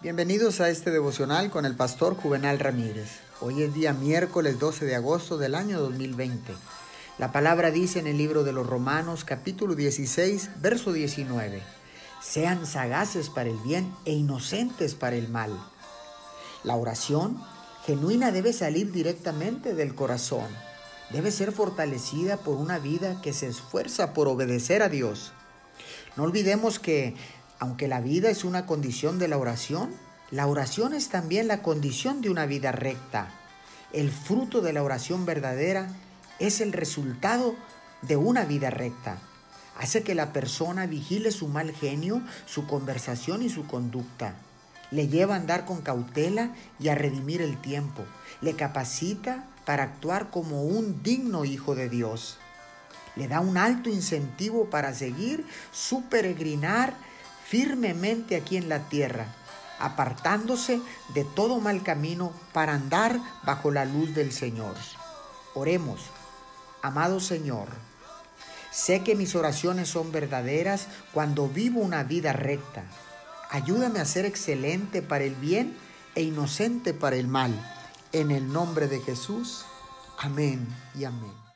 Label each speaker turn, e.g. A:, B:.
A: Bienvenidos a este devocional con el pastor Juvenal Ramírez. Hoy es día miércoles 12 de agosto del año 2020. La palabra dice en el libro de los Romanos capítulo 16, verso 19, sean sagaces para el bien e inocentes para el mal. La oración genuina debe salir directamente del corazón. Debe ser fortalecida por una vida que se esfuerza por obedecer a Dios. No olvidemos que aunque la vida es una condición de la oración, la oración es también la condición de una vida recta. El fruto de la oración verdadera es el resultado de una vida recta. Hace que la persona vigile su mal genio, su conversación y su conducta. Le lleva a andar con cautela y a redimir el tiempo. Le capacita para actuar como un digno hijo de Dios. Le da un alto incentivo para seguir su peregrinar firmemente aquí en la tierra, apartándose de todo mal camino para andar bajo la luz del Señor. Oremos, amado Señor, sé que mis oraciones son verdaderas cuando vivo una vida recta. Ayúdame a ser excelente para el bien e inocente para el mal. En el nombre de Jesús. Amén y amén.